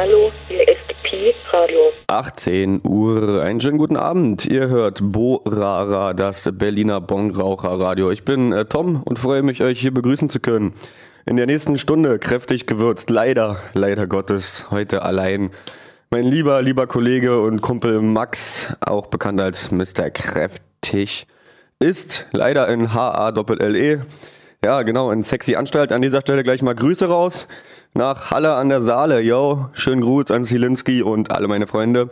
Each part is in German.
Hallo, hier Pi Radio. 18 Uhr, einen schönen guten Abend. Ihr hört Bo Rara, das Berliner Bongraucher Radio. Ich bin äh, Tom und freue mich, euch hier begrüßen zu können. In der nächsten Stunde kräftig gewürzt, leider, leider Gottes, heute allein. Mein lieber, lieber Kollege und Kumpel Max, auch bekannt als Mr. Kräftig, ist leider in HA-Doppel-LE. Ja, genau, in sexy Anstalt. An dieser Stelle gleich mal Grüße raus nach Halle an der Saale. Yo, schönen Gruß an Zielinski und alle meine Freunde.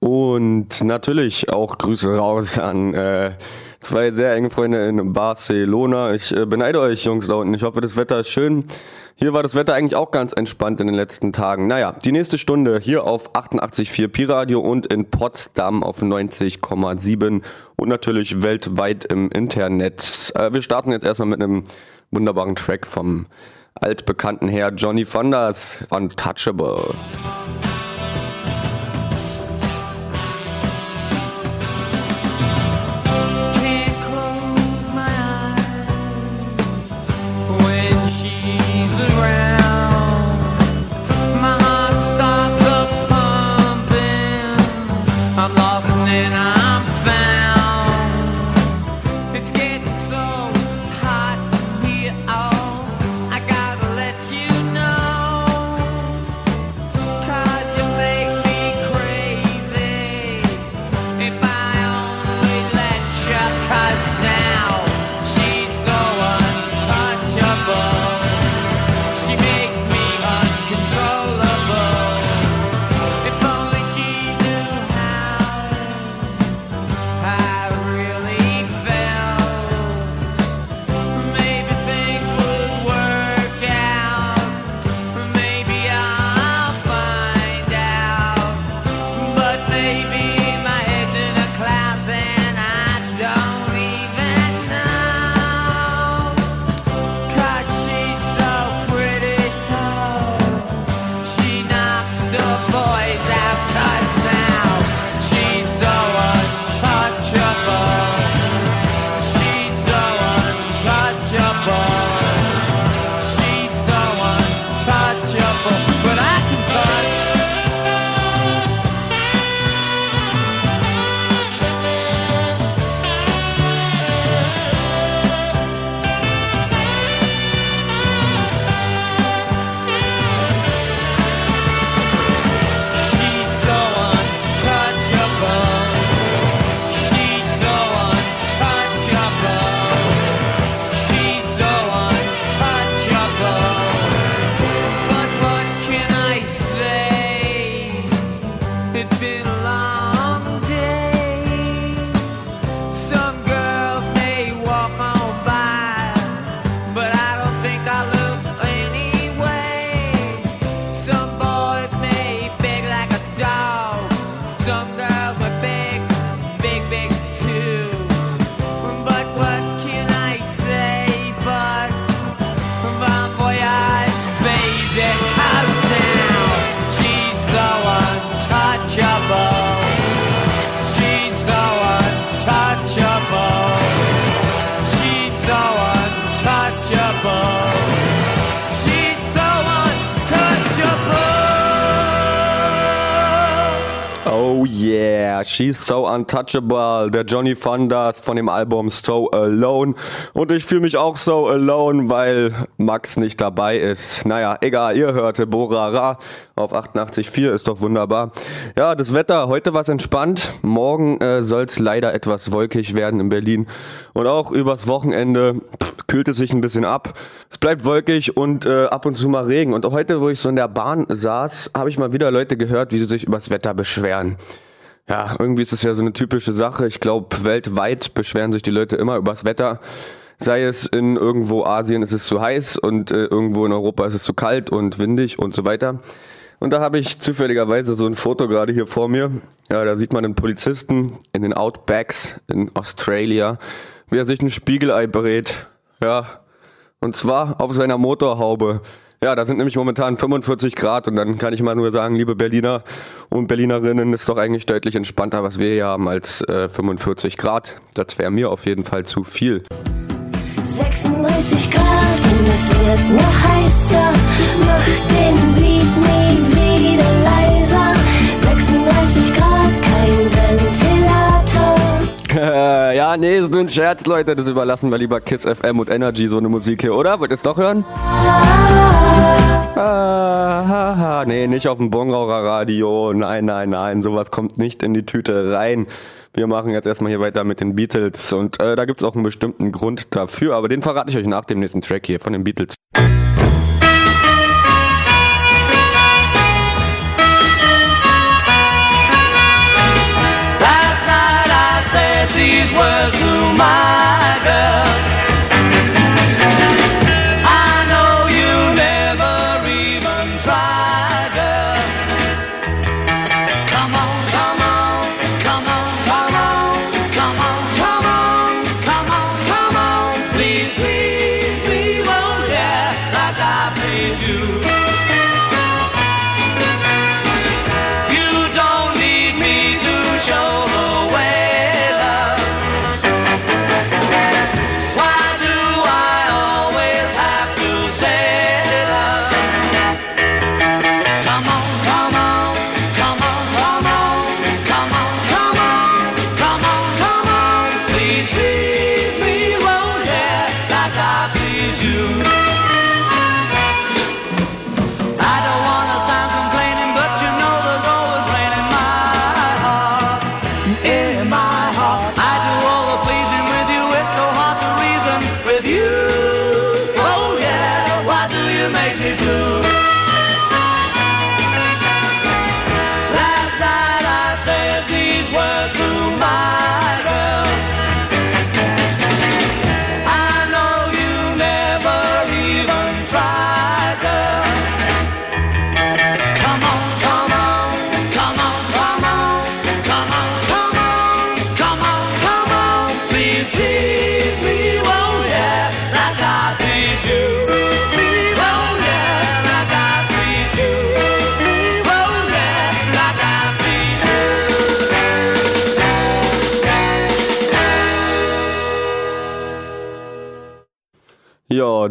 Und natürlich auch Grüße raus an äh, zwei sehr enge Freunde in Barcelona. Ich äh, beneide euch, Jungs da unten. Ich hoffe, das Wetter ist schön. Hier war das Wetter eigentlich auch ganz entspannt in den letzten Tagen. Naja, die nächste Stunde hier auf 88.4 Pi-Radio und in Potsdam auf 90,7 und natürlich weltweit im Internet. Äh, wir starten jetzt erstmal mit einem wunderbaren Track vom altbekannten Herr Johnny Fonders, Untouchable. Yeah, she's so untouchable. Der Johnny Fondas von dem Album So Alone. Und ich fühle mich auch so alone, weil Max nicht dabei ist. Naja, egal, ihr hörte Borara auf 88.4, ist doch wunderbar. Ja, das Wetter, heute war entspannt. Morgen äh, soll es leider etwas wolkig werden in Berlin. Und auch übers Wochenende pff, kühlt es sich ein bisschen ab. Es bleibt wolkig und äh, ab und zu mal Regen. Und auch heute, wo ich so in der Bahn saß, habe ich mal wieder Leute gehört, wie sie sich übers Wetter beschweren. Ja, irgendwie ist es ja so eine typische Sache. Ich glaube, weltweit beschweren sich die Leute immer übers Wetter. Sei es in irgendwo Asien ist es zu heiß und äh, irgendwo in Europa ist es zu kalt und windig und so weiter. Und da habe ich zufälligerweise so ein Foto gerade hier vor mir. Ja, da sieht man einen Polizisten in den Outbacks in Australia, wie er sich ein Spiegelei berät. Ja, und zwar auf seiner Motorhaube. Ja, da sind nämlich momentan 45 Grad und dann kann ich mal nur sagen, liebe Berliner und Berlinerinnen, ist doch eigentlich deutlich entspannter, was wir hier haben, als äh, 45 Grad. Das wäre mir auf jeden Fall zu viel. 36 Grad und es wird noch heißer. Mach den Beat nie wieder nee, ist nur ein Scherz, Leute. Das überlassen wir lieber Kiss FM und Energy, so eine Musik hier, oder? Wollt ihr es doch hören? Ah, ha. Nee, nicht auf dem Bongraucher Radio. Nein, nein, nein. Sowas kommt nicht in die Tüte rein. Wir machen jetzt erstmal hier weiter mit den Beatles und äh, da gibt's auch einen bestimmten Grund dafür, aber den verrate ich euch nach dem nächsten Track hier von den Beatles. These words to my girl.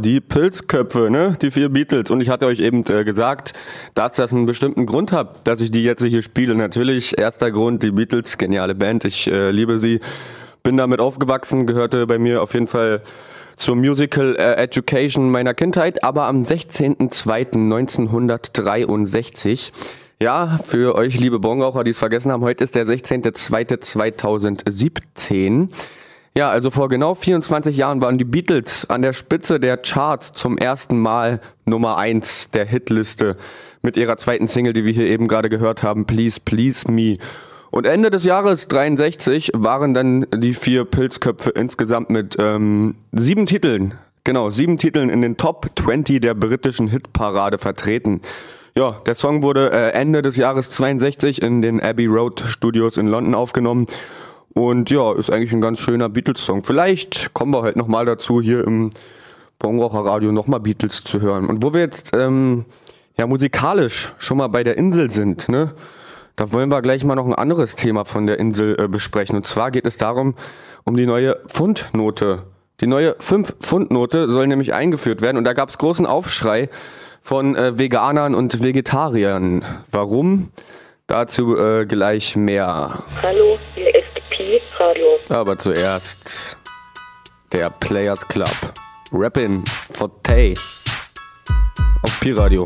Die Pilzköpfe, ne? Die vier Beatles. Und ich hatte euch eben äh, gesagt, dass das einen bestimmten Grund hat, dass ich die jetzt hier spiele. Natürlich, erster Grund, die Beatles, geniale Band, ich äh, liebe sie. Bin damit aufgewachsen, gehörte bei mir auf jeden Fall zur Musical äh, Education meiner Kindheit, aber am 16.02.1963 ja, für euch liebe Bonraucher, die es vergessen haben, heute ist der 16.02.2017. Ja, also vor genau 24 Jahren waren die Beatles an der Spitze der Charts zum ersten Mal Nummer eins der Hitliste mit ihrer zweiten Single, die wir hier eben gerade gehört haben, Please Please Me. Und Ende des Jahres 63 waren dann die vier Pilzköpfe insgesamt mit ähm, sieben Titeln, genau, sieben Titeln in den Top 20 der britischen Hitparade vertreten. Ja, der Song wurde äh, Ende des Jahres 62 in den Abbey Road Studios in London aufgenommen. Und ja, ist eigentlich ein ganz schöner Beatles-Song. Vielleicht kommen wir heute nochmal dazu, hier im Bonrocher Radio nochmal Beatles zu hören. Und wo wir jetzt ähm, ja musikalisch schon mal bei der Insel sind, ne? Da wollen wir gleich mal noch ein anderes Thema von der Insel äh, besprechen. Und zwar geht es darum, um die neue Pfundnote. Die neue 5-Pfund-Note soll nämlich eingeführt werden. Und da gab es großen Aufschrei von äh, Veganern und Vegetariern. Warum? Dazu äh, gleich mehr. Hallo, hier Radio. Aber zuerst der Players Club. Rappin' for Tay. Auf Pi-Radio.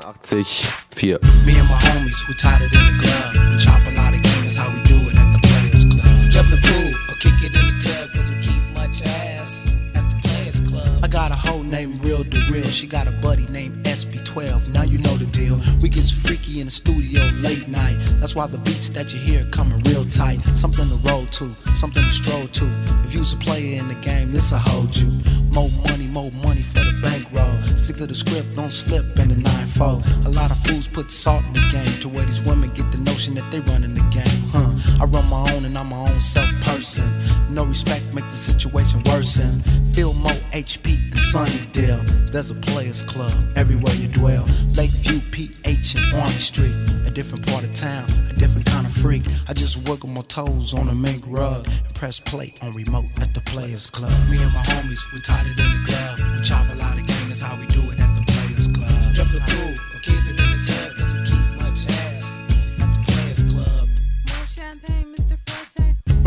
88,4. Me and my homies, we tied it in the club. We chop a lot of game, is how we do it at the Players Club. Jump the pool or kick it in the tub, cause we keep much ass at the Players Club. I got a hoe named Real DeReal. She got a buddy named SB12. Now you know the deal. We get freaky in the studio late night. That's why the beats that you hear coming real tight. Something to roll to, something to stroll to. If you's a player in the game, this'll hold you. More money, more money for the bankroll. Stick to the script, don't slip in the 9-4. A lot of fools put salt in the game to where these women get the notion that they running the game. Huh? I run my own and I'm my own self person. No respect make the situation worsen. Feel more HP than Sunnydale. There's a players club everywhere you dwell. Lakeview, PH, and Orange Street. A different part of town, a different kind of freak. I just wiggle my toes on a mink rug and press play on remote at the players club. Me and my homies, we it in the club. We chop a lot of game, that's how we do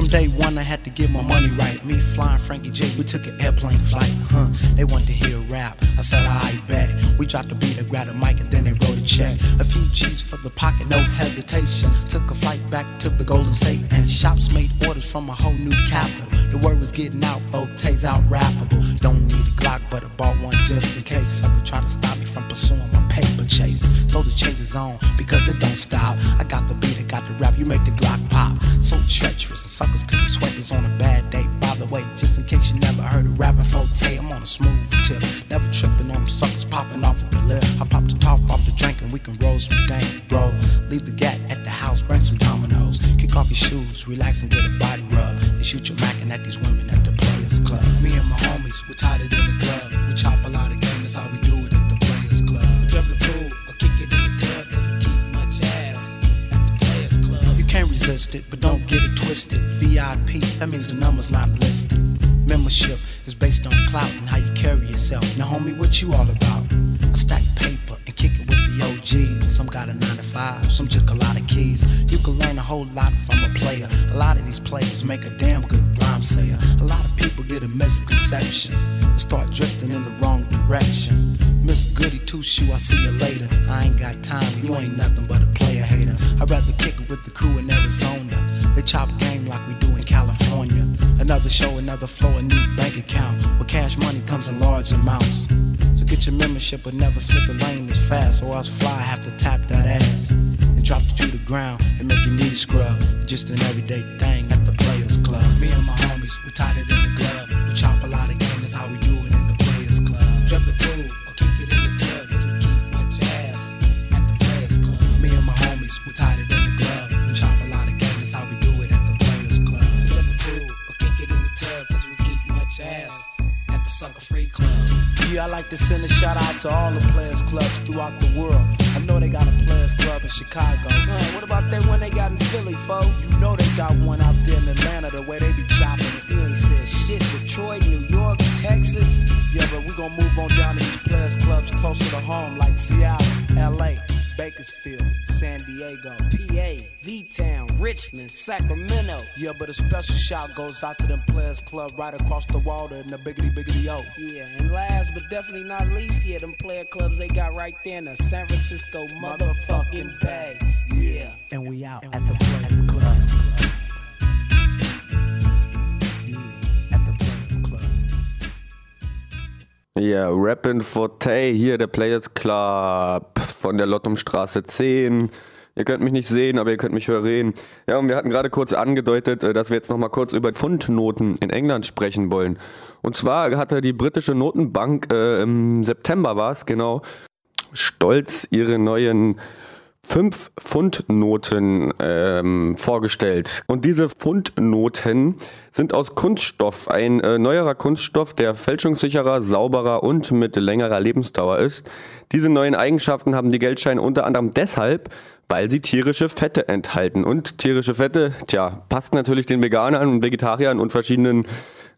day one, I had to get my money right. Me flying Frankie J, we took an airplane flight. Huh? They wanted to hear rap. I said, I bet. We dropped the beat, I grabbed a mic, and then they wrote a check. A few G's for the pocket, no hesitation. Took a flight back to the Golden State, and shops made orders from a whole new capital. The word was getting out, Forte's out rappable. Don't need a Glock, but I bought one just in case. Sucker try to stop me from pursuing my chase. So the chase is on because it don't stop. I got the beat, I got the rap, you make the Glock pop. So treacherous, and suckers couldn't sweat this on a bad day. By the way, just in case you never heard of rapping Forte, I'm on a smooth tip. Never tripping on them suckers popping off of the lip. I pop the top off the drink and we can roll some dank, bro. Leave the gat at the house, bring some dominoes. Kick off your shoes, relax and get a body rub. And shoot your mackin' at these women at the Players Club. Me and my homies, we're tighter than the club. We chop a lot of It, but don't get it twisted. VIP, that means the number's not listed. Membership is based on clout and how you carry yourself. Now, homie, what you all about? I stack paper and kick it with the OGs. Some got a 9 to 5, some took a lot of keys. You can learn a whole lot from a player. A lot of these players make a damn good rhyme sayer. A lot of people get a misconception and start drifting in the wrong direction. Miss Goody Two Shoe, I'll see you later. I ain't got time, you ain't nothing but a player. I'd rather kick it with the crew in Arizona. They chop game like we do in California. Another show, another flow, a new bank account. Where cash money comes in large amounts. So get your membership, but never slip the lane this fast, or else fly have to tap that ass and drop it to the ground and make your knees scrub. Just an everyday thing at the Players Club. Me and my homies, we it in the Yeah, I like to send a shout out to all the players clubs throughout the world. I know they got a players club in Chicago. Man, what about that one they got in Philly, fo? You know they got one out there in Atlanta, the way they be chopping it. You ain't said shit. Detroit, New York, Texas. Yeah, but we gonna move on down to these players clubs closer to home, like Seattle, LA, Bakersfield, San Diego, PA, V-Town, Richmond, Sacramento. Yeah, but a special shout goes out to them players club right across the water in the biggity biggity O. Yeah, and last but definitely not least, yeah, them player clubs they got right there in the San Francisco motherfucking Bay. Yeah. And we out at the Players Club. Ja, Rappin' Forte, hier der Players Club von der Lottumstraße 10. Ihr könnt mich nicht sehen, aber ihr könnt mich hören. Ja, und wir hatten gerade kurz angedeutet, äh, dass wir jetzt nochmal kurz über Pfundnoten in England sprechen wollen. Und zwar hatte die britische Notenbank äh, im September war es genau stolz ihre neuen 5 Pfundnoten ähm, vorgestellt. Und diese Pfundnoten sind aus Kunststoff, ein äh, neuerer Kunststoff, der fälschungssicherer, sauberer und mit längerer Lebensdauer ist. Diese neuen Eigenschaften haben die Geldscheine unter anderem deshalb, weil sie tierische Fette enthalten. Und tierische Fette, tja, passt natürlich den Veganern und Vegetariern und verschiedenen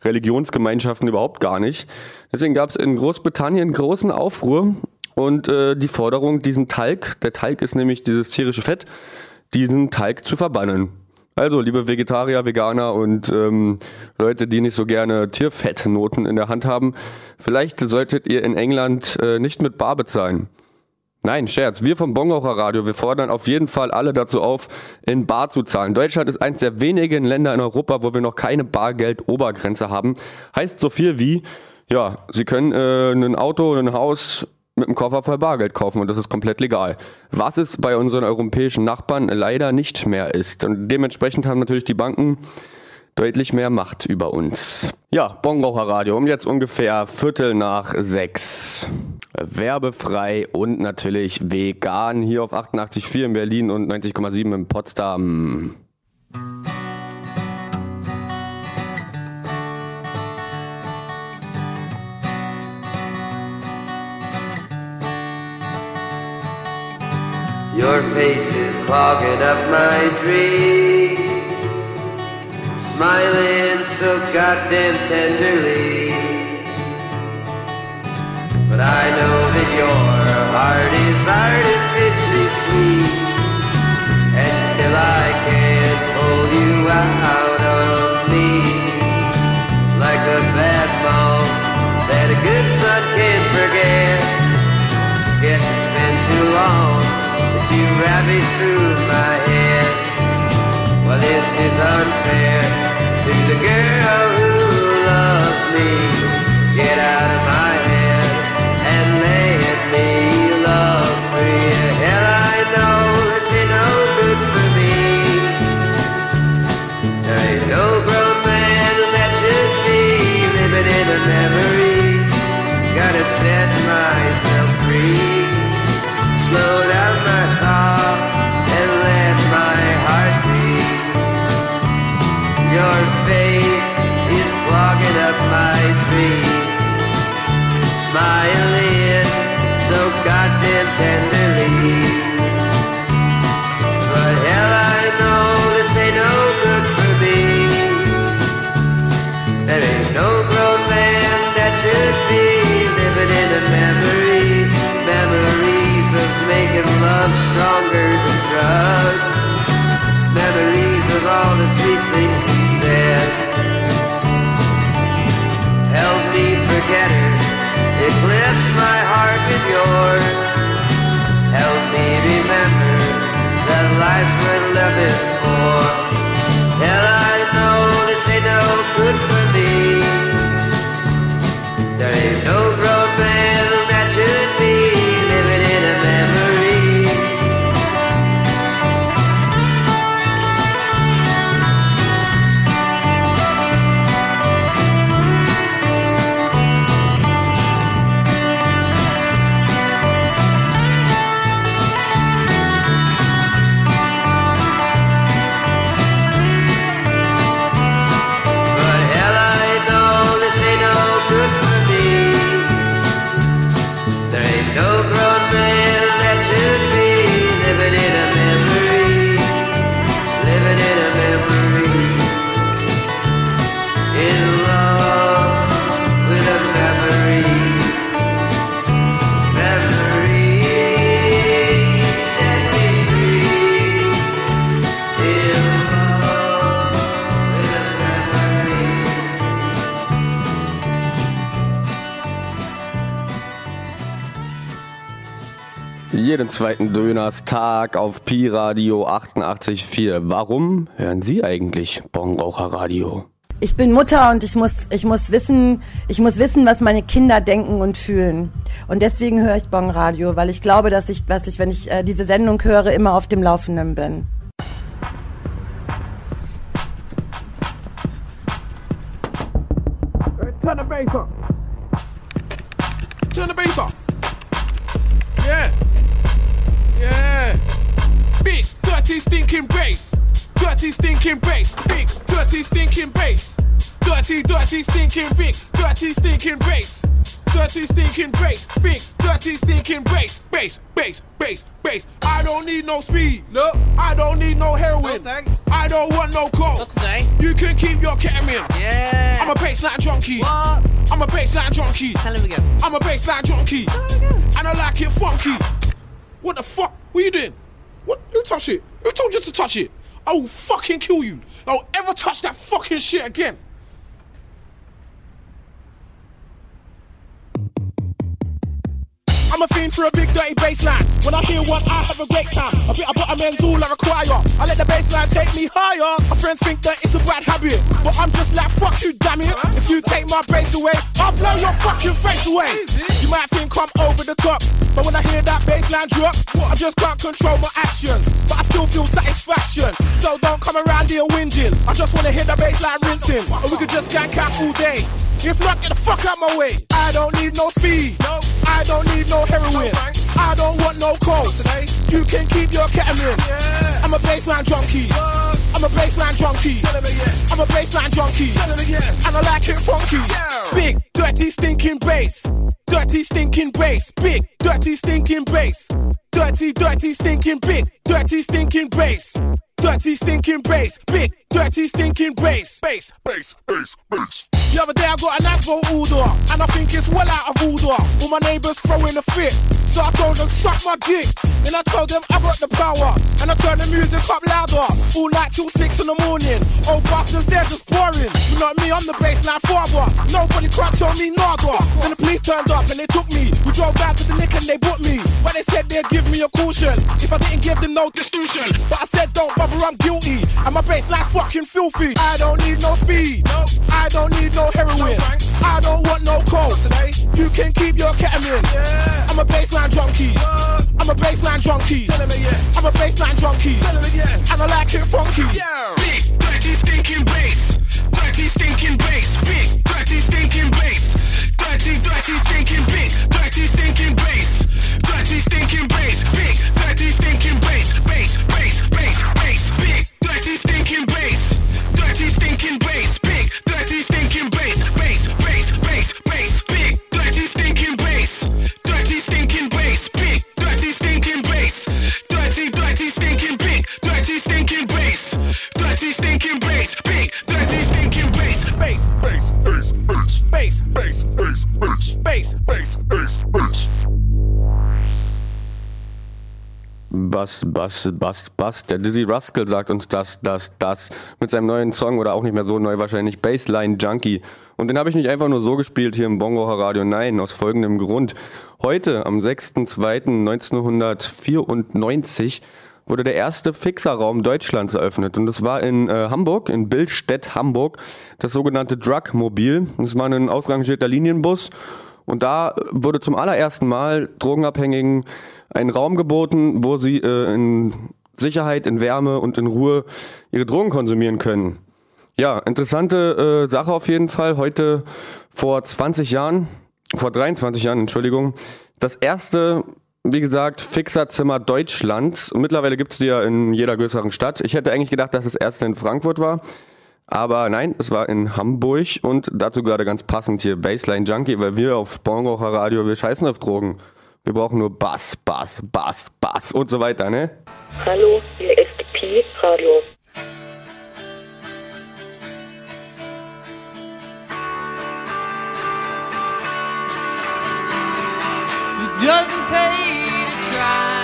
Religionsgemeinschaften überhaupt gar nicht. Deswegen gab es in Großbritannien großen Aufruhr und äh, die Forderung, diesen Talg, der Talg ist nämlich dieses tierische Fett, diesen Talg zu verbannen. Also, liebe Vegetarier, Veganer und ähm, Leute, die nicht so gerne Tierfettnoten in der Hand haben, vielleicht solltet ihr in England äh, nicht mit Bar bezahlen. Nein, Scherz. Wir vom Bongocher Radio, wir fordern auf jeden Fall alle dazu auf, in Bar zu zahlen. Deutschland ist eines der wenigen Länder in Europa, wo wir noch keine Bargeld-Obergrenze haben. Heißt so viel wie, ja, Sie können äh, ein Auto, ein Haus mit einem Koffer voll Bargeld kaufen und das ist komplett legal. Was es bei unseren europäischen Nachbarn leider nicht mehr ist. Und dementsprechend haben natürlich die Banken deutlich mehr Macht über uns. Ja, Bongraucher Radio um jetzt ungefähr Viertel nach sechs. Werbefrei und natürlich vegan hier auf 88,4 in Berlin und 90,7 in Potsdam. Your face is clogging up my dream. Smiling so goddamn tenderly. But I know that your heart is. And zweiten Dönerstag auf Pi Radio 88.4. Warum hören Sie eigentlich Bongraucher Radio? Ich bin Mutter und ich muss, ich muss wissen, ich muss wissen, was meine Kinder denken und fühlen. Und deswegen höre ich Bong Radio, weil ich glaube, dass ich, dass ich, wenn ich äh, diese Sendung höre, immer auf dem Laufenden bin. Turn the bass up. Turn the bass up. Yeah. Yeah. Big, dirty, stinking bass. Dirty, stinking bass. Big, dirty, stinking bass. Dirty, dirty, stinking big. Dirty, stinking bass. Dirty, stinking bass. Big, dirty, stinking bass. Bass, bass, bass, bass. I don't need no speed. No. I don't need no heroin. No, thanks. I don't want no coke. You can keep your ketamine. Yeah. I'm a baseline junkie. What? I'm a baseline junkie. Tell him again. I'm a baseline junkie. Again. And I like it funky. What the fuck? What are you doing? What? Who touched it? Who told you to touch it? I will fucking kill you. I'll ever touch that fucking shit again. I'm a fiend for a big dirty bassline. When I hear one, I have a great time. A bit of bottomends all I require. I let the bassline take me higher. My friends think that it's a bad habit, but I'm just like fuck you, damn it. If you take my bass away, I'll blow your fucking face away. You might think I'm over the top, but when I hear that bassline drop, I just can't control my actions. But I still feel satisfaction. So don't come around here whinging. I just wanna hear the bassline rinsing, or we could just skank out all day. If not, get the fuck out my way. I don't need no speed. No. I don't need no heroin. No, I don't want no coke. Today. You can keep your ketamine. Yeah. I'm a baseline junkie. I'm a baseline junkie. I'm a baseline junkie. And I like it funky. Yeah. Big, dirty, stinking bass. Dirty, stinking bass. Big, dirty, stinking bass. Dirty, dirty, stinking big. Dirty, stinking bass. Dirty, stinking bass. Big, dirty, stinking bass. Bass, bass, bass, bass. The other day I got an boat order, and I think it's well out of order. All my neighbours throwing a fit, so I told them suck my dick. Then I told them I got the power. and I turned the music up louder. All night till six in the morning. Old bastards, they're just boring. You know me, I'm the baseline father. Nobody can't tell me nada. Then the police turned up and they took me. We drove down to the nick and they booked me. But they said they'd give me a caution if I didn't give them no distortion. But I said, don't bother, I'm guilty. And my baseline's fucking filthy. I don't need no speed. I don't need no heroin. I don't want no coke today. You can keep your ketamine. I'm a baseline junkie. I'm a baseline junkie. I'm a baseline junkie. And I like it funky. Big, dirty, stinking bass. Dirty, stinking bass. Big, dirty, stinking bass. Bass, Bass, Bass. Der Dizzy Rascal sagt uns das, das, das mit seinem neuen Song oder auch nicht mehr so neu wahrscheinlich Bassline Junkie. Und den habe ich nicht einfach nur so gespielt hier im Bongo Radio, nein, aus folgendem Grund. Heute, am 6.2.1994, wurde der erste Fixerraum Deutschlands eröffnet. Und das war in äh, Hamburg, in Billstedt, Hamburg, das sogenannte Drug-Mobil. Das war ein ausrangierter Linienbus. Und da wurde zum allerersten Mal Drogenabhängigen ein Raum geboten, wo sie äh, in Sicherheit, in Wärme und in Ruhe ihre Drogen konsumieren können. Ja, interessante äh, Sache auf jeden Fall. Heute vor 20 Jahren, vor 23 Jahren, Entschuldigung, das erste, wie gesagt, Fixerzimmer Deutschlands. Mittlerweile gibt's die ja in jeder größeren Stadt. Ich hätte eigentlich gedacht, dass das erste in Frankfurt war. Aber nein, es war in Hamburg und dazu gerade ganz passend hier Baseline Junkie, weil wir auf Bongocher Radio, wir scheißen auf Drogen. Wir brauchen nur Bass, Bass, Bass, Bass und so weiter, ne? Hallo, hier ist Pi Radio. It doesn't pay to try.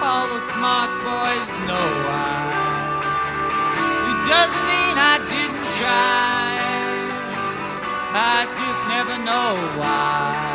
All the smart boys know why. It doesn't mean I didn't try. I just never know why.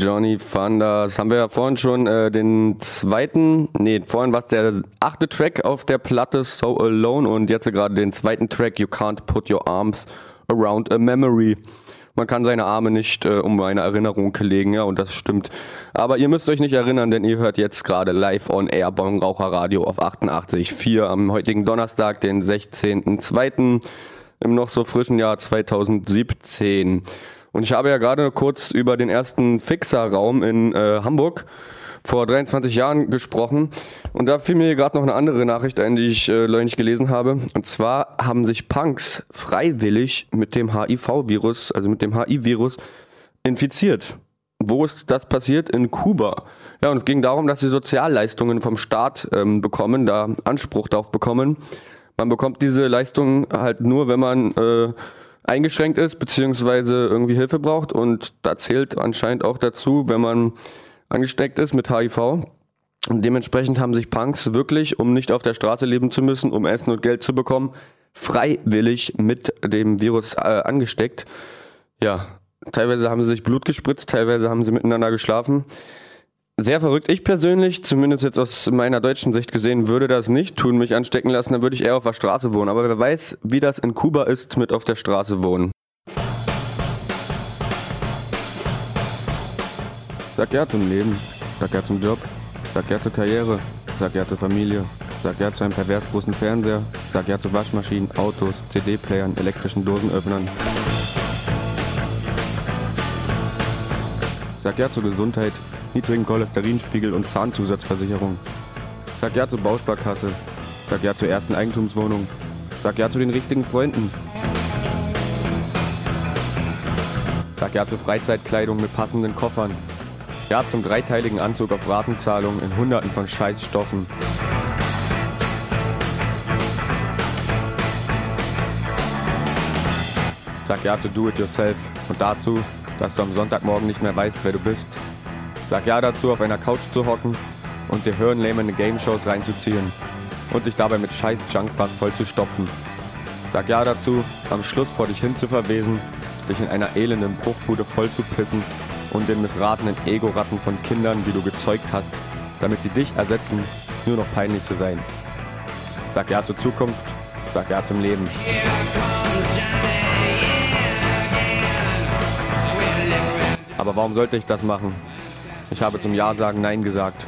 Johnny Thunders. Haben wir ja vorhin schon äh, den zweiten, nee, vorhin war es der achte Track auf der Platte So Alone und jetzt gerade den zweiten Track You Can't Put Your Arms Around a Memory. Man kann seine Arme nicht äh, um eine Erinnerung legen, ja, und das stimmt. Aber ihr müsst euch nicht erinnern, denn ihr hört jetzt gerade live on Air Bongraucher Radio auf 88.4 am heutigen Donnerstag, den 16.02. im noch so frischen Jahr 2017. Und ich habe ja gerade kurz über den ersten Fixer-Raum in äh, Hamburg vor 23 Jahren gesprochen. Und da fiel mir gerade noch eine andere Nachricht ein, die ich äh, neulich gelesen habe. Und zwar haben sich Punks freiwillig mit dem HIV-Virus, also mit dem HIV-Virus, infiziert. Wo ist das passiert? In Kuba. Ja, und es ging darum, dass sie Sozialleistungen vom Staat ähm, bekommen, da Anspruch darauf bekommen. Man bekommt diese Leistungen halt nur, wenn man äh, eingeschränkt ist, beziehungsweise irgendwie Hilfe braucht. Und da zählt anscheinend auch dazu, wenn man angesteckt ist mit HIV. Und dementsprechend haben sich Punks wirklich, um nicht auf der Straße leben zu müssen, um Essen und Geld zu bekommen, freiwillig mit dem Virus äh, angesteckt. Ja, teilweise haben sie sich Blut gespritzt, teilweise haben sie miteinander geschlafen. Sehr verrückt. Ich persönlich, zumindest jetzt aus meiner deutschen Sicht gesehen, würde das nicht tun, mich anstecken lassen. Dann würde ich eher auf der Straße wohnen. Aber wer weiß, wie das in Kuba ist mit auf der Straße wohnen. Sag ja zum Leben, sag ja zum Job, sag ja zur Karriere, sag ja zur Familie, sag ja zu einem pervers großen Fernseher, sag ja zu Waschmaschinen, Autos, CD-Playern, elektrischen Dosenöffnern. Sag ja zur Gesundheit, niedrigen Cholesterinspiegel und Zahnzusatzversicherung. Sag ja zur Bausparkasse, sag ja zur ersten Eigentumswohnung, sag ja zu den richtigen Freunden. Sag ja zur Freizeitkleidung mit passenden Koffern. Ja zum dreiteiligen Anzug auf Ratenzahlung in hunderten von Scheißstoffen. Sag ja zu Do-It-Yourself und dazu, dass du am Sonntagmorgen nicht mehr weißt, wer du bist. Sag ja dazu, auf einer Couch zu hocken und dir hirnlähmende Game-Shows reinzuziehen und dich dabei mit scheiß Junkbars voll zu stopfen. Sag ja dazu, am Schluss vor dich hin zu verwesen, dich in einer elenden Bruchbude voll zu pissen und den missratenen Ego-Ratten von Kindern, die du gezeugt hast, damit sie dich ersetzen, nur noch peinlich zu sein. Sag ja zur Zukunft, sag ja zum Leben. Aber warum sollte ich das machen? Ich habe zum Ja sagen Nein gesagt.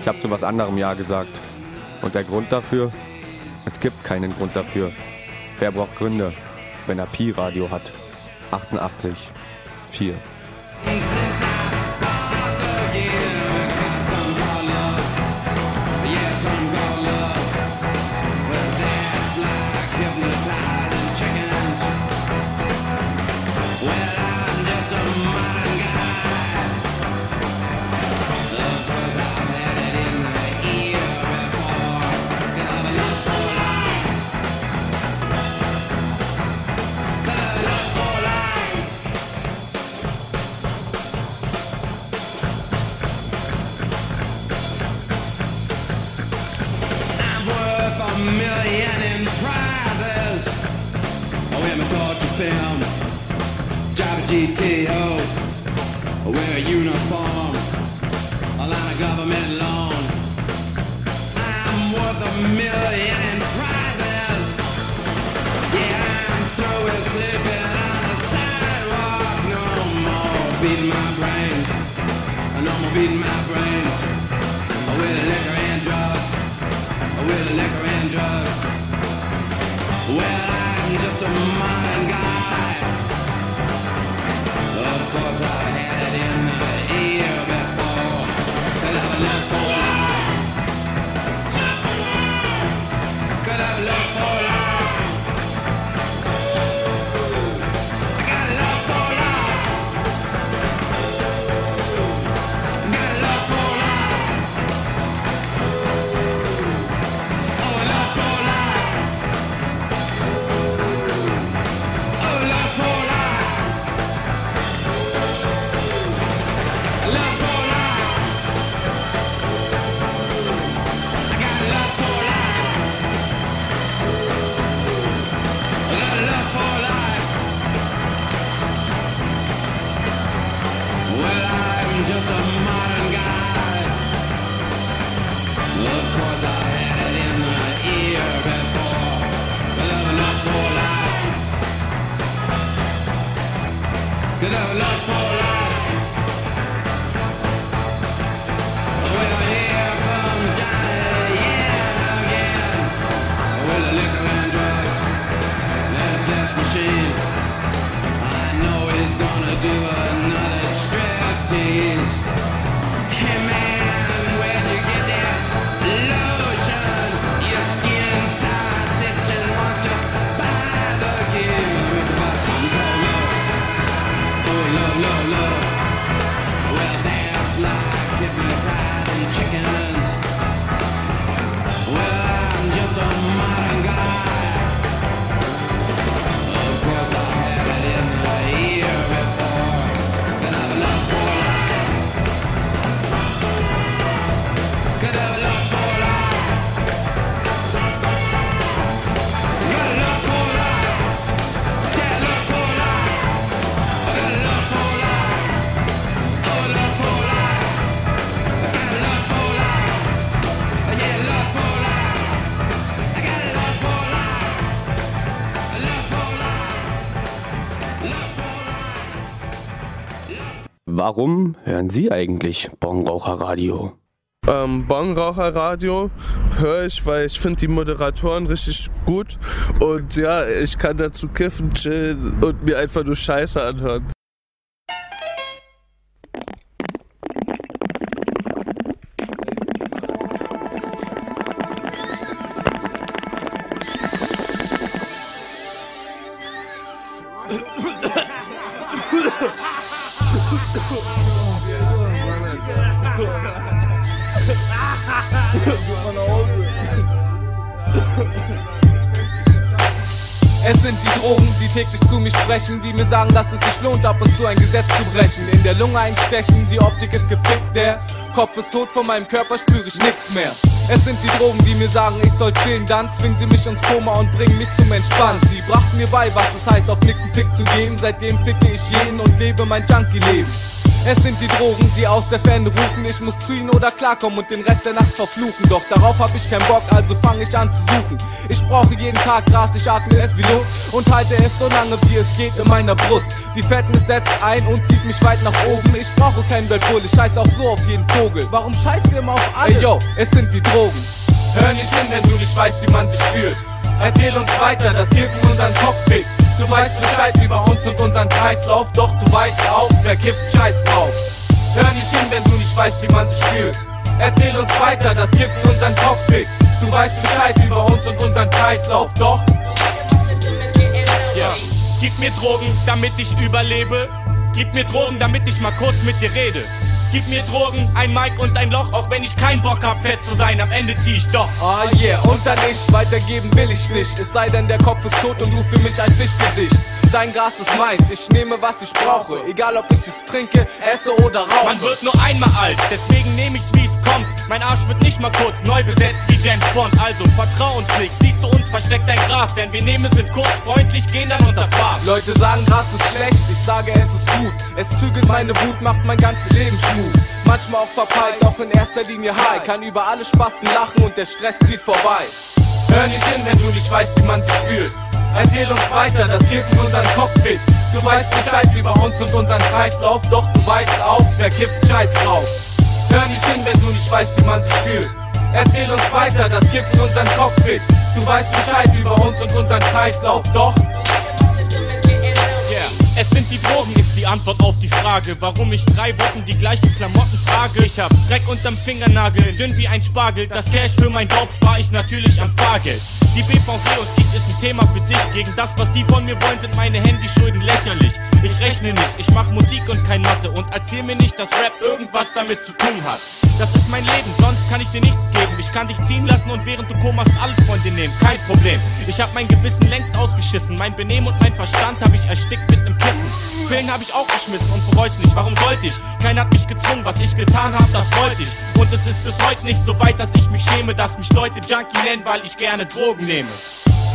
Ich habe zu was anderem Ja gesagt. Und der Grund dafür? Es gibt keinen Grund dafür. Wer braucht Gründe, wenn er Pi-Radio hat? 88, 4. Liquor and drugs. Well, I'm just a modern guy. Of course, had do another striptease. Warum hören Sie eigentlich Bongraucherradio? Ähm, Bongraucherradio höre ich, weil ich finde die Moderatoren richtig gut und ja, ich kann dazu kiffen, chillen und mir einfach nur Scheiße anhören. Sprechen, die mir sagen, dass es sich lohnt, ab und zu ein Gesetz zu brechen. In der Lunge einstechen, die Optik ist gefickt, der Kopf ist tot, von meinem Körper spüre ich nix mehr. Es sind die Drogen, die mir sagen, ich soll chillen, dann zwingen sie mich ins Koma und bringen mich zum Entspannen. Sie brachten mir bei, was es heißt, auf nix einen Fick zu geben. Seitdem ficke ich jeden und lebe mein Junkie-Leben. Es sind die Drogen, die aus der Ferne rufen, ich muss zu ihnen oder klarkommen und den Rest der Nacht verfluchen. Doch darauf hab ich keinen Bock, also fange ich an zu suchen. Ich brauche jeden Tag Gras, ich atme es wie Luft und halte es so lange wie es geht in meiner Brust. Die Fettnis setzt ein und zieht mich weit nach oben. Ich brauche keinen Red Bull, ich scheiß auch so auf jeden Vogel. Warum scheißt ihr immer auf alle? Ey yo, es sind die Drogen. Hör nicht hin, wenn du nicht weißt, wie man sich fühlt. Erzähl uns weiter, das Gift in unseren Kopf fickt. Du weißt Bescheid über uns und unseren Kreislauf, doch du weißt auch, wer kippt Scheiß drauf. Hör nicht hin, wenn du nicht weißt, wie man sich fühlt. Erzähl uns weiter, das Gift in unseren Kopf fickt. Du weißt Bescheid über uns und unseren Kreislauf, doch Ja. Gib mir Drogen, damit ich überlebe. Gib mir Drogen, damit ich mal kurz mit dir rede. Gib mir Drogen, ein Mic und ein Loch, auch wenn ich keinen Bock hab, fett zu sein, am Ende zieh ich doch. Ah yeah, und dann ich, weitergeben will ich nicht. Es sei denn, der Kopf ist tot und du für mich ein Fischgesicht. Dein Gras ist meins, ich nehme was ich brauche. Egal ob ich es trinke, esse oder rauche. Man wird nur einmal alt, deswegen nehm ich's wie es kommt. Mein Arsch wird nicht mal kurz neu besetzt wie James Bond. Also vertrau uns nicht, siehst du uns, versteck dein Gras. Denn wir nehmen sind kurz, freundlich, gehen dann und das war's. Leute sagen, Gras ist schlecht, ich sage, es ist gut. Es zügelt meine Wut, macht mein ganzes Leben schmut. Manchmal auch verpeilt, doch in erster Linie high. Kann über alle Spasten lachen und der Stress zieht vorbei. Hör nicht hin, wenn du nicht weißt, wie man sich fühlt. Erzähl uns weiter, das Gift in unseren Kopf fickt. Du weißt Bescheid über uns und unseren Kreislauf, doch du weißt auch, wer kippt Scheiß drauf. Hör nicht hin, wenn du nicht weißt, wie man sich fühlt. Erzähl uns weiter, das Gift in unseren Kopf fickt. Du weißt Bescheid über uns und unseren Kreislauf, doch. Es sind die Drogen, ist die Antwort auf die Frage, warum ich drei Wochen die gleichen Klamotten trage. Ich hab Dreck unterm Fingernagel, dünn wie ein Spargel. Das Cash für mein Job spar ich natürlich am Fahrgeld. Die BVG und ich ist ein Thema für sich. Gegen das, was die von mir wollen, sind meine Handyschulden lächerlich. Ich rechne nicht, ich mach Musik und kein Mathe und erzähl mir nicht, dass Rap irgendwas damit zu tun hat. Das ist mein Leben, sonst kann ich dir nichts geben. Ich kann dich ziehen lassen und während du kommst alles von dir nehmen, kein Problem. Ich hab mein Gewissen längst ausgeschissen, mein Benehmen und mein Verstand hab ich erstickt mit nem Kissen. Pillen hab ich auch geschmissen und bereu's nicht, warum sollte ich? Keiner hat mich gezwungen, was ich getan hab, das wollte ich. Und es ist bis heute nicht so weit, dass ich mich schäme, dass mich Leute Junkie nennen, weil ich gerne Drogen nehme.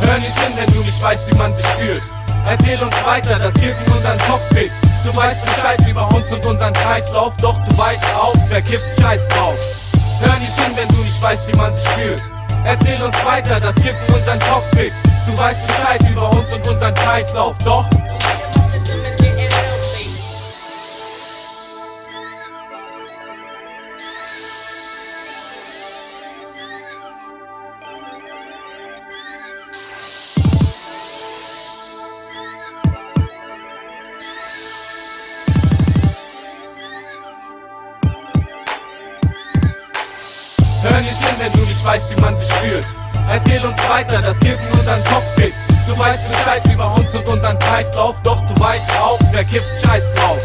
Hör nicht hin, wenn du nicht weißt, wie man sich fühlt. Erzähl uns weiter, das Gift in unseren Kopf fickt. Du weißt Bescheid über uns und unseren Kreislauf, doch du weißt auch, wer kippt Scheiß drauf. Hör nicht hin, wenn du nicht weißt, wie man sich fühlt. Erzähl uns weiter, das Gift in unseren Kopf fickt. Du weißt Bescheid über uns und unseren Kreislauf, doch unseren Kreislauf, doch du weißt auch, wer kippt Scheiß drauf.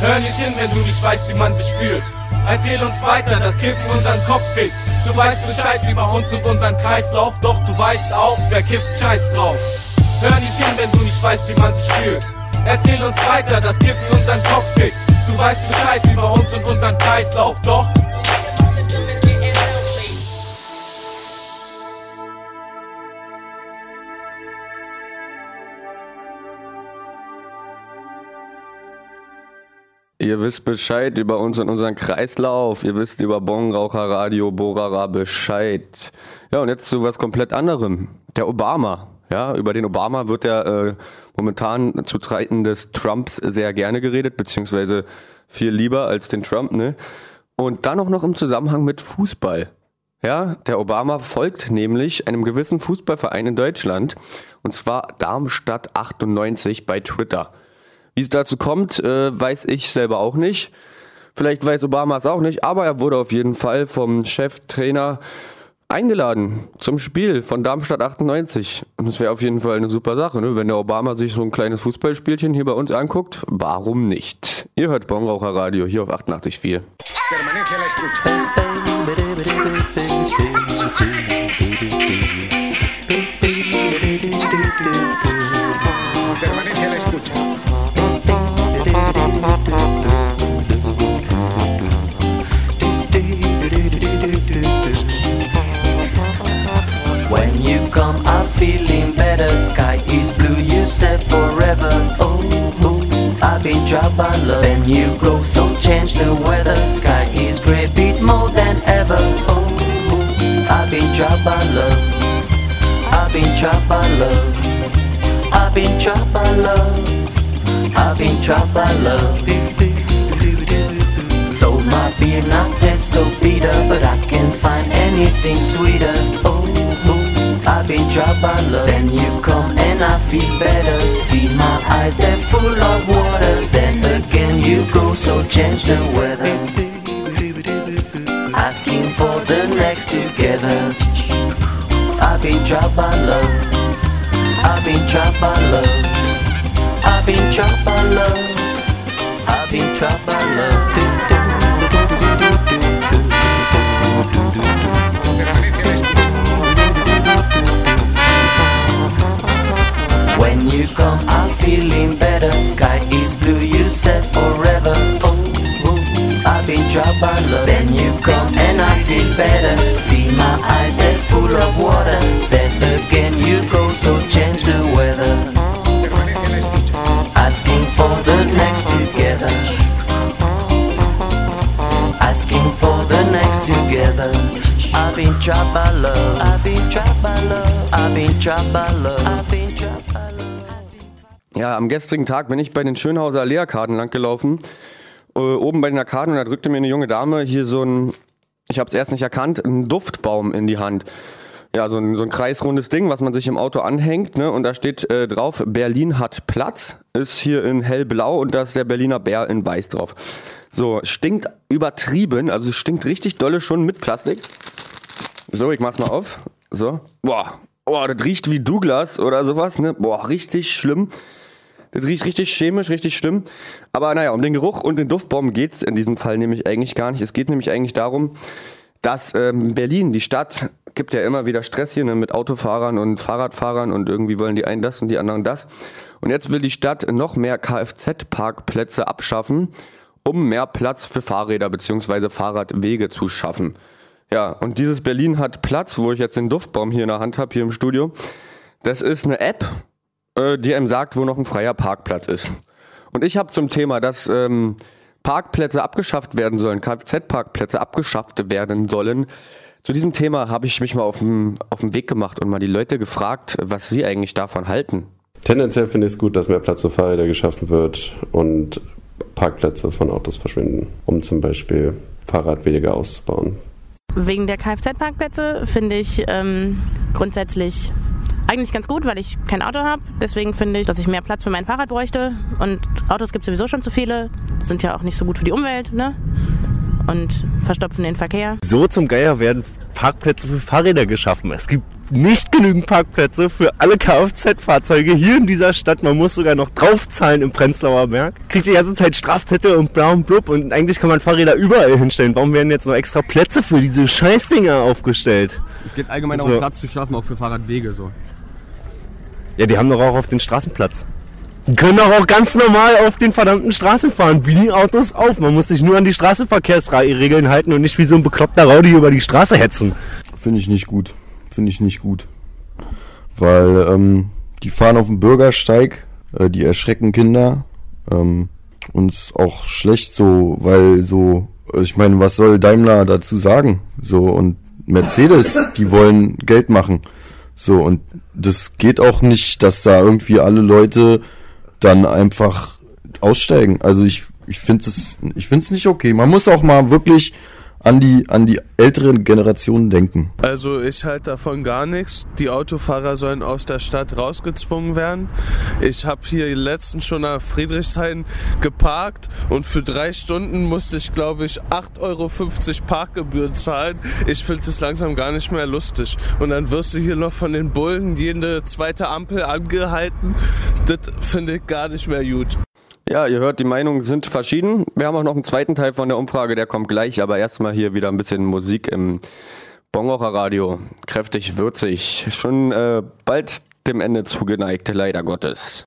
Hör nicht hin, wenn du nicht weißt, wie man sich fühlt. Erzähl uns weiter, das Gift in unseren Kopf fickt. Du weißt Bescheid über uns und unseren Kreislauf, doch du weißt auch, wer kippt Scheiß drauf. Hör nicht hin, wenn du nicht weißt, wie man sich fühlt. Erzähl uns weiter, das Gift in unseren Kopf fickt. Du weißt Bescheid über uns und unseren Kreislauf, doch Ihr wisst Bescheid über uns und unseren Kreislauf. Ihr wisst über Bongraucher Radio Borara Bescheid. Ja, und jetzt zu was komplett anderem. Der Obama. Ja, über den Obama wird ja äh, momentan zu Zeiten des Trumps sehr gerne geredet, beziehungsweise viel lieber als den Trump, ne? Und dann auch noch im Zusammenhang mit Fußball. Ja, der Obama folgt nämlich einem gewissen Fußballverein in Deutschland, und zwar Darmstadt 98 bei Twitter. Wie es dazu kommt, äh, weiß ich selber auch nicht. Vielleicht weiß Obama es auch nicht, aber er wurde auf jeden Fall vom Cheftrainer eingeladen zum Spiel von Darmstadt 98. Und das wäre auf jeden Fall eine super Sache, ne? wenn der Obama sich so ein kleines Fußballspielchen hier bei uns anguckt. Warum nicht? Ihr hört Bonraucher Radio hier auf 88.4. Oh, oh, I've been dropped by love. Then you go, so change the weather. Sky is gray, beat more than ever. Oh, oh, I've been dropped by love. I've been dropped by love. I've been dropped by love. I've been dropped by love. So my beer not taste so bitter, but I can find anything sweeter. Oh, I've been dropped by love. Then you come and I feel better. See my eyes, they're full of water. Then again you go, so change the weather. Asking for the next together. I've been dropped by love. I've been trapped by love. I've been trapped by love. I've been trapped by love. When you come, I'm feeling better. Sky is blue, you said forever. Oh, oh, I've been trapped by love. Then you come and I feel better. See my eyes, they're full of water. Then again you go, so change the weather. Asking for the next together. Asking for the next together. I've been trapped by love. I've been trapped by love. I've been trapped by love. Ja, am gestrigen Tag bin ich bei den Schönhauser Allee-Arkaden langgelaufen. Äh, oben bei den Arkaden und da drückte mir eine junge Dame hier so ein, ich habe es erst nicht erkannt, einen Duftbaum in die Hand. Ja, so ein, so ein kreisrundes Ding, was man sich im Auto anhängt, ne? Und da steht äh, drauf, Berlin hat Platz, ist hier in hellblau und da ist der Berliner Bär in weiß drauf. So, stinkt übertrieben, also stinkt richtig dolle schon mit Plastik. So, ich mach's mal auf. So. Boah. Boah, das riecht wie Douglas oder sowas, ne? Boah, richtig schlimm. Das riecht richtig chemisch, richtig schlimm. Aber naja, um den Geruch und den Duftbaum geht's in diesem Fall nämlich eigentlich gar nicht. Es geht nämlich eigentlich darum, dass ähm, Berlin, die Stadt, gibt ja immer wieder Stress hier ne, mit Autofahrern und Fahrradfahrern und irgendwie wollen die einen das und die anderen das. Und jetzt will die Stadt noch mehr Kfz-Parkplätze abschaffen, um mehr Platz für Fahrräder bzw. Fahrradwege zu schaffen. Ja, und dieses Berlin hat Platz, wo ich jetzt den Duftbaum hier in der Hand habe, hier im Studio. Das ist eine App, äh, die einem sagt, wo noch ein freier Parkplatz ist. Und ich habe zum Thema, dass ähm, Parkplätze abgeschafft werden sollen, Kfz-Parkplätze abgeschafft werden sollen. Zu diesem Thema habe ich mich mal auf den, Weg gemacht und mal die Leute gefragt, was sie eigentlich davon halten. Tendenziell finde ich es gut, dass mehr Platz für Fahrräder geschaffen wird und Parkplätze von Autos verschwinden, um zum Beispiel Fahrradwege auszubauen. Wegen der Kfz-Parkplätze finde ich ähm, grundsätzlich eigentlich ganz gut, weil ich kein Auto habe. Deswegen finde ich, dass ich mehr Platz für mein Fahrrad bräuchte. Und Autos gibt es sowieso schon zu viele. Sind ja auch nicht so gut für die Umwelt, ne? Und verstopfen den Verkehr. So zum Geier werden Parkplätze für Fahrräder geschaffen. Es gibt nicht genügend Parkplätze für alle Kfz-Fahrzeuge hier in dieser Stadt. Man muss sogar noch draufzahlen im Prenzlauer Berg. Kriegt die ganze Zeit Strafzettel und bla und blub. Und eigentlich kann man Fahrräder überall hinstellen. Warum werden jetzt noch extra Plätze für diese Scheißdinger aufgestellt? Es geht allgemein So. darum, Platz zu schaffen, auch für Fahrradwege so. Ja, die haben doch auch auf den Straßenplatz. Die können doch auch ganz normal auf den verdammten Straßen fahren, wie die Autos auf. Man muss sich nur an die Straßenverkehrsregeln halten und nicht wie so ein bekloppter Rowdy über die Straße hetzen. Finde ich nicht gut. Finde ich nicht gut. Weil ähm, die fahren auf dem Bürgersteig, äh, die erschrecken Kinder. Ähm, uns auch schlecht so, weil so, ich meine, was soll Daimler dazu sagen? So und Mercedes, die wollen Geld machen. So, und das geht auch nicht, dass da irgendwie alle Leute dann einfach aussteigen. Also ich, ich finde es ich find's nicht okay. Man muss auch mal wirklich an die, an die älteren Generationen denken. Also ich halte davon gar nichts. Die Autofahrer sollen aus der Stadt rausgezwungen werden. Ich habe hier letztens schon nach Friedrichshain geparkt und für drei Stunden musste ich, glaube ich, 8,50 Euro Parkgebühren zahlen. Ich finde es langsam gar nicht mehr lustig. Und dann wirst du hier noch von den Bullen jede zweite Ampel angehalten. Das finde ich gar nicht mehr gut. Ja, ihr hört, die Meinungen sind verschieden. Wir haben auch noch einen zweiten Teil von der Umfrage, der kommt gleich, aber erstmal hier wieder ein bisschen Musik im Bongocher Radio. Kräftig, würzig. Schon äh, bald dem Ende zugeneigt, leider Gottes.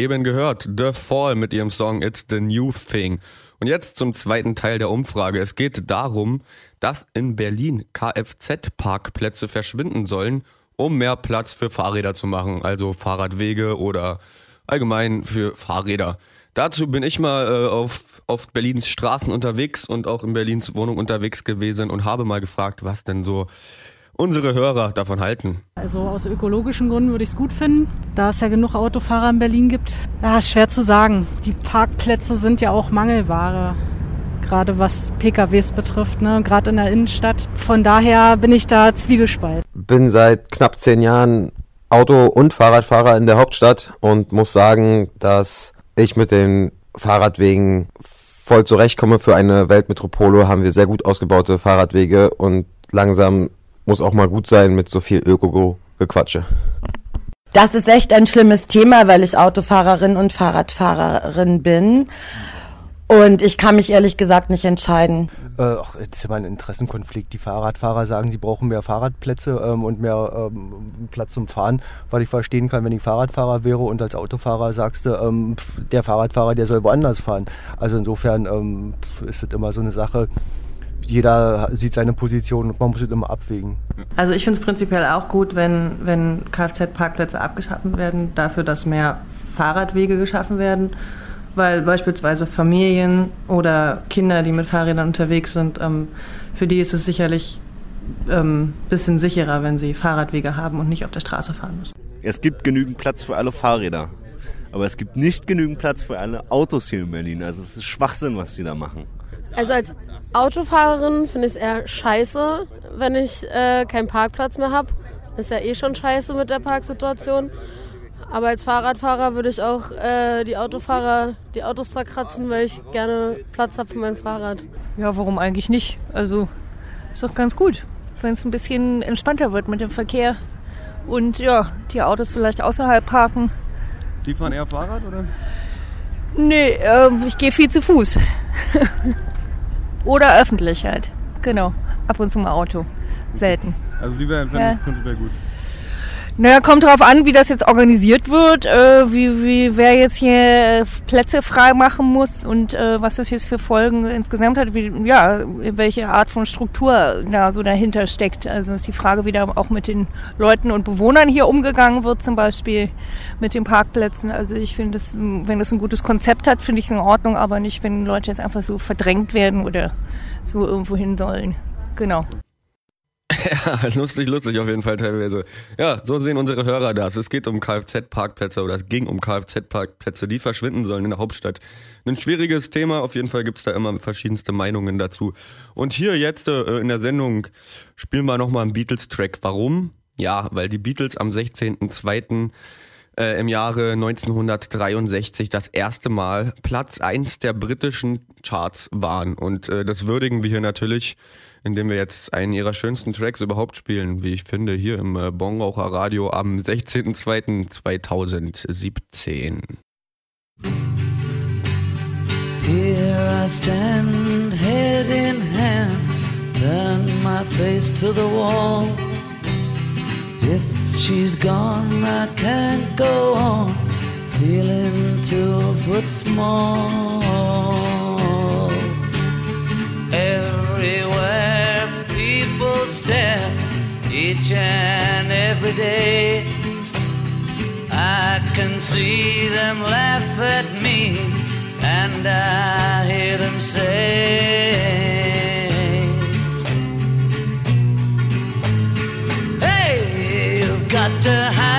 Eben gehört, The Fall mit ihrem Song It's the New Thing. Und jetzt zum zweiten Teil der Umfrage. Es geht darum, dass in Berlin Kfz-Parkplätze verschwinden sollen, um mehr Platz für Fahrräder zu machen, also Fahrradwege oder allgemein für Fahrräder. Dazu bin ich mal äh, auf, auf Berlins Straßen unterwegs und auch in Berlins Wohnung unterwegs gewesen und habe mal gefragt, was denn so unsere Hörer davon halten. Also aus ökologischen Gründen würde ich es gut finden, da es ja genug Autofahrer in Berlin gibt. Ja, schwer zu sagen. Die Parkplätze sind ja auch Mangelware, gerade was PKWs betrifft, ne? gerade in der Innenstadt. Von daher bin ich da zwiegespalten. bin seit knapp zehn Jahren Auto- und Fahrradfahrer in der Hauptstadt und muss sagen, dass ich mit den Fahrradwegen voll zurechtkomme. Für eine Weltmetropole haben wir sehr gut ausgebaute Fahrradwege und langsam muss auch mal gut sein mit so viel Öko-Gequatsche. Das ist echt ein schlimmes Thema, weil ich Autofahrerin und Fahrradfahrerin bin. Und ich kann mich ehrlich gesagt nicht entscheiden. Äh, ach, das ist ja mal ein Interessenkonflikt. Die Fahrradfahrer sagen, sie brauchen mehr Fahrradplätze ähm, und mehr ähm, Platz zum Fahren, weil ich verstehen kann, wenn ich Fahrradfahrer wäre und als Autofahrer sagst du, ähm, der Fahrradfahrer, der soll woanders fahren. Also insofern ähm, ist es immer so eine Sache. Jeder sieht seine Position und man muss es immer abwägen. Also ich finde es prinzipiell auch gut, wenn, wenn Kfz-Parkplätze abgeschaffen werden, dafür, dass mehr Fahrradwege geschaffen werden, weil beispielsweise Familien oder Kinder, die mit Fahrrädern unterwegs sind, ähm, für die ist es sicherlich ein ähm, bisschen sicherer, wenn sie Fahrradwege haben und nicht auf der Straße fahren müssen. Es gibt genügend Platz für alle Fahrräder. Aber es gibt nicht genügend Platz für alle Autos hier in Berlin. Also es ist Schwachsinn, was die da machen. Also als Autofahrerin finde ich es eher scheiße, wenn ich äh, keinen Parkplatz mehr habe. Ist ja eh schon scheiße mit der Parksituation. Aber als Fahrradfahrer würde ich auch äh, die Autofahrer die Autos zerkratzen, weil ich gerne Platz habe für mein Fahrrad. Ja, warum eigentlich nicht? Also ist doch ganz gut, wenn es ein bisschen entspannter wird mit dem Verkehr. Und ja, die Autos vielleicht außerhalb parken. Die fahren eher Fahrrad oder? Nee, ähm, ich gehe viel zu Fuß. Oder öffentlich halt. Genau. Ab und zu mal Auto. Selten. Also wären Ja. ja. prinzipiell gut. Naja, kommt drauf an, wie das jetzt organisiert wird, äh, wie, wie wer jetzt hier äh, Plätze frei machen muss und äh, was das jetzt für Folgen insgesamt hat, wie, ja, welche Art von Struktur da so dahinter steckt. Also ist die Frage, wie da auch mit den Leuten und Bewohnern hier umgegangen wird, zum Beispiel mit den Parkplätzen. Also ich finde, das, wenn das ein gutes Konzept hat, finde ich es in Ordnung, aber nicht, wenn Leute jetzt einfach so verdrängt werden oder so irgendwo hin sollen. Genau. Ja, lustig, lustig auf jeden Fall teilweise. Ja, so sehen unsere Hörer das. Es geht um Kfz-Parkplätze oder es ging um Kfz-Parkplätze, die verschwinden sollen in der Hauptstadt. Ein schwieriges Thema, auf jeden Fall gibt's da immer verschiedenste Meinungen dazu. Und hier jetzt äh, in der Sendung spielen wir nochmal einen Beatles-Track. Warum? Ja, weil die Beatles am 16.02. Äh, im Jahre 1963 das erste Mal Platz 1 der britischen Charts waren. Und äh, das würdigen wir hier natürlich, indem wir jetzt einen ihrer schönsten Tracks überhaupt spielen, wie ich finde, hier im äh, Bongraucher Radio am 16.02.2017. Here I stand, head in hand, turn my face to the wall. If she's gone, I can't go on, feeling two foot small. Everywhere people stare, each and every day. I can see them laugh at me, and I hear them say, got to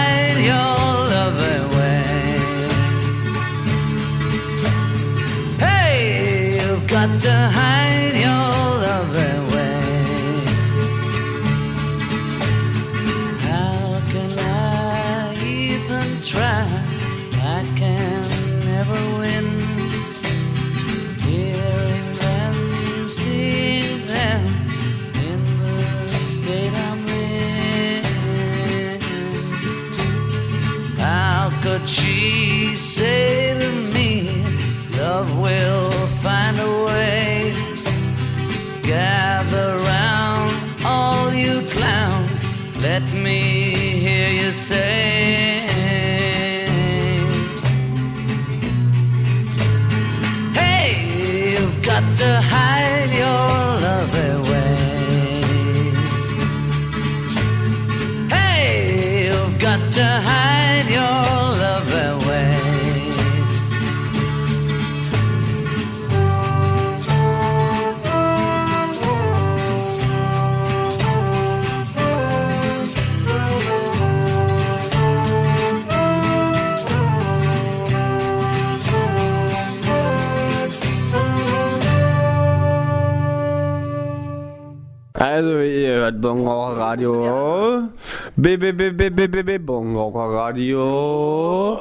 Bongraucher Radio.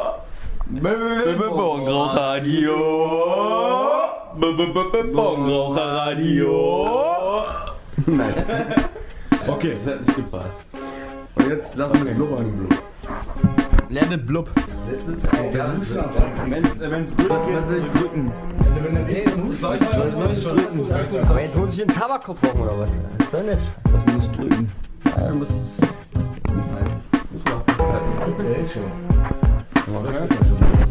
Bongraucherradio. Nein. Okay. Das hat nicht gepasst. Und jetzt lass uns Blub an. Lerne Blub. Wenn's, wenn's drückt, was soll ich drücken? Also wenn dann nee, es muss soll ich drücken. Aber jetzt muss ich einen Tabakkopf rauchen oder was? Das soll nicht. Was muss drücken? Ja, du musst. Okay, schon. Das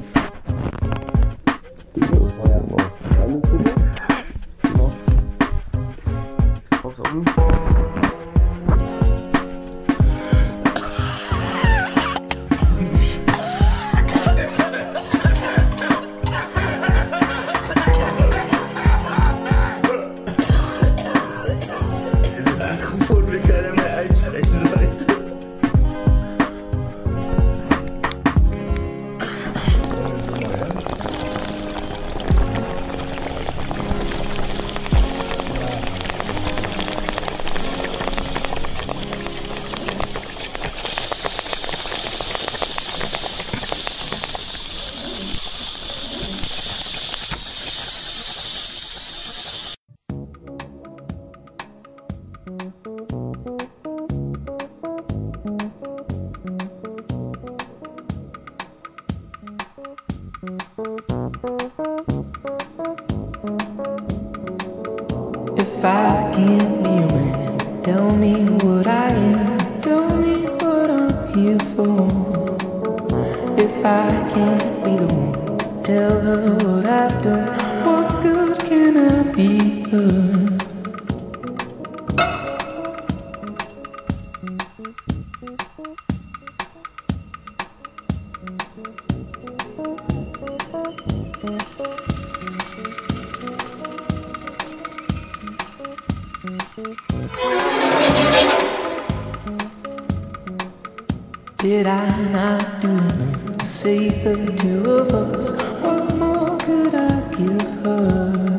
Did I not do enough to save the two of us? What more could I give her?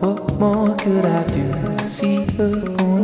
What more could I do to see her point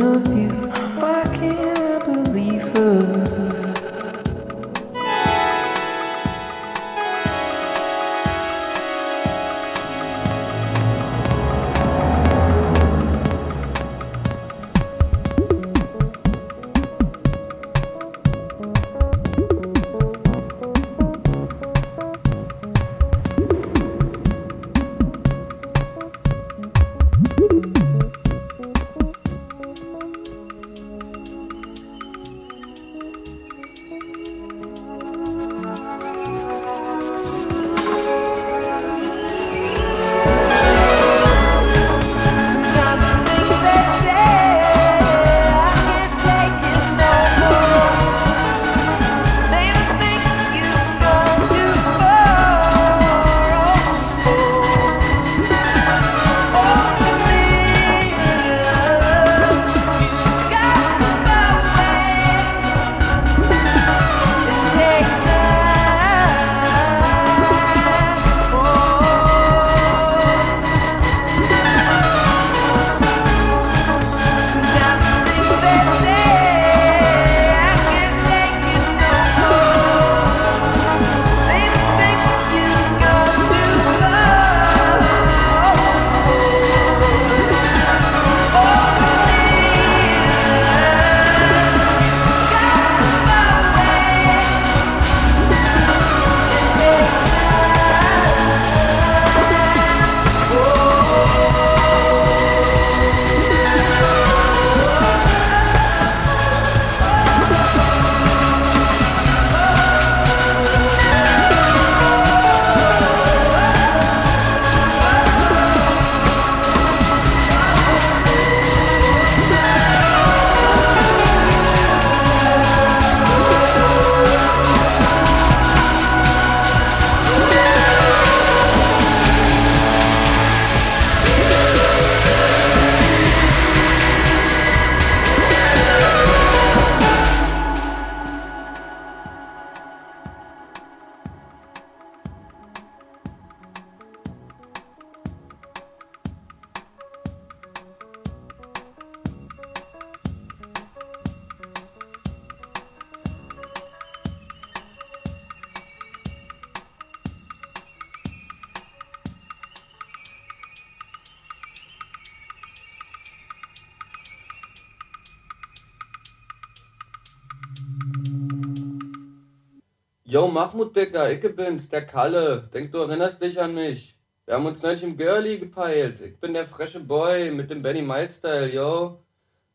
Mahmoud, Dicker, ich bin's, der Kalle. Denk, du erinnerst dich an mich. Wir haben uns neulich im Girlie gepeilt. Ich bin der frische Boy mit dem Benny Miles-Style, yo.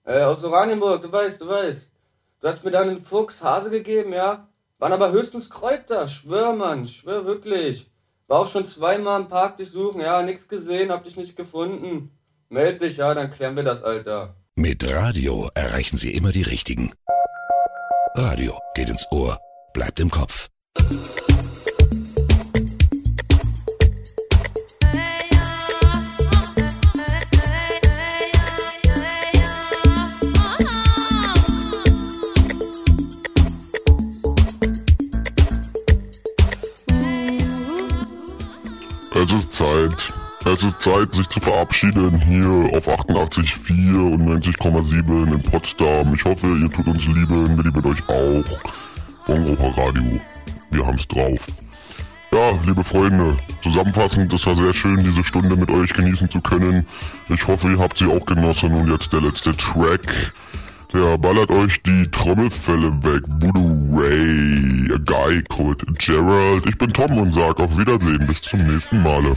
Äh, aus Oranienburg, du weißt, du weißt. Du hast mir dann einen Fuchs Hase gegeben, ja? Waren aber höchstens Kräuter, schwör, Mann, schwör wirklich. War auch schon zweimal im Park dich suchen, ja, nix gesehen, hab dich nicht gefunden. Meld dich, ja, dann klären wir das, Alter. Mit Radio erreichen Sie immer die Richtigen. Radio geht ins Ohr, bleibt im Kopf. Es ist Zeit. Es ist Zeit, sich zu verabschieden hier auf 88,4 und 90,7 in Potsdam. Ich hoffe, ihr tut uns Liebe, wir lieben euch auch. Bonropa Radio, wir haben's drauf. Ja, liebe Freunde, zusammenfassend, es war sehr schön, diese Stunde mit euch genießen zu können. Ich hoffe, ihr habt sie auch genossen und jetzt der letzte Track. Der ballert euch die Trommelfälle weg. Voodoo Ray, a guy called Gerald. Ich bin Tom und sag auf Wiedersehen. Bis zum nächsten Male.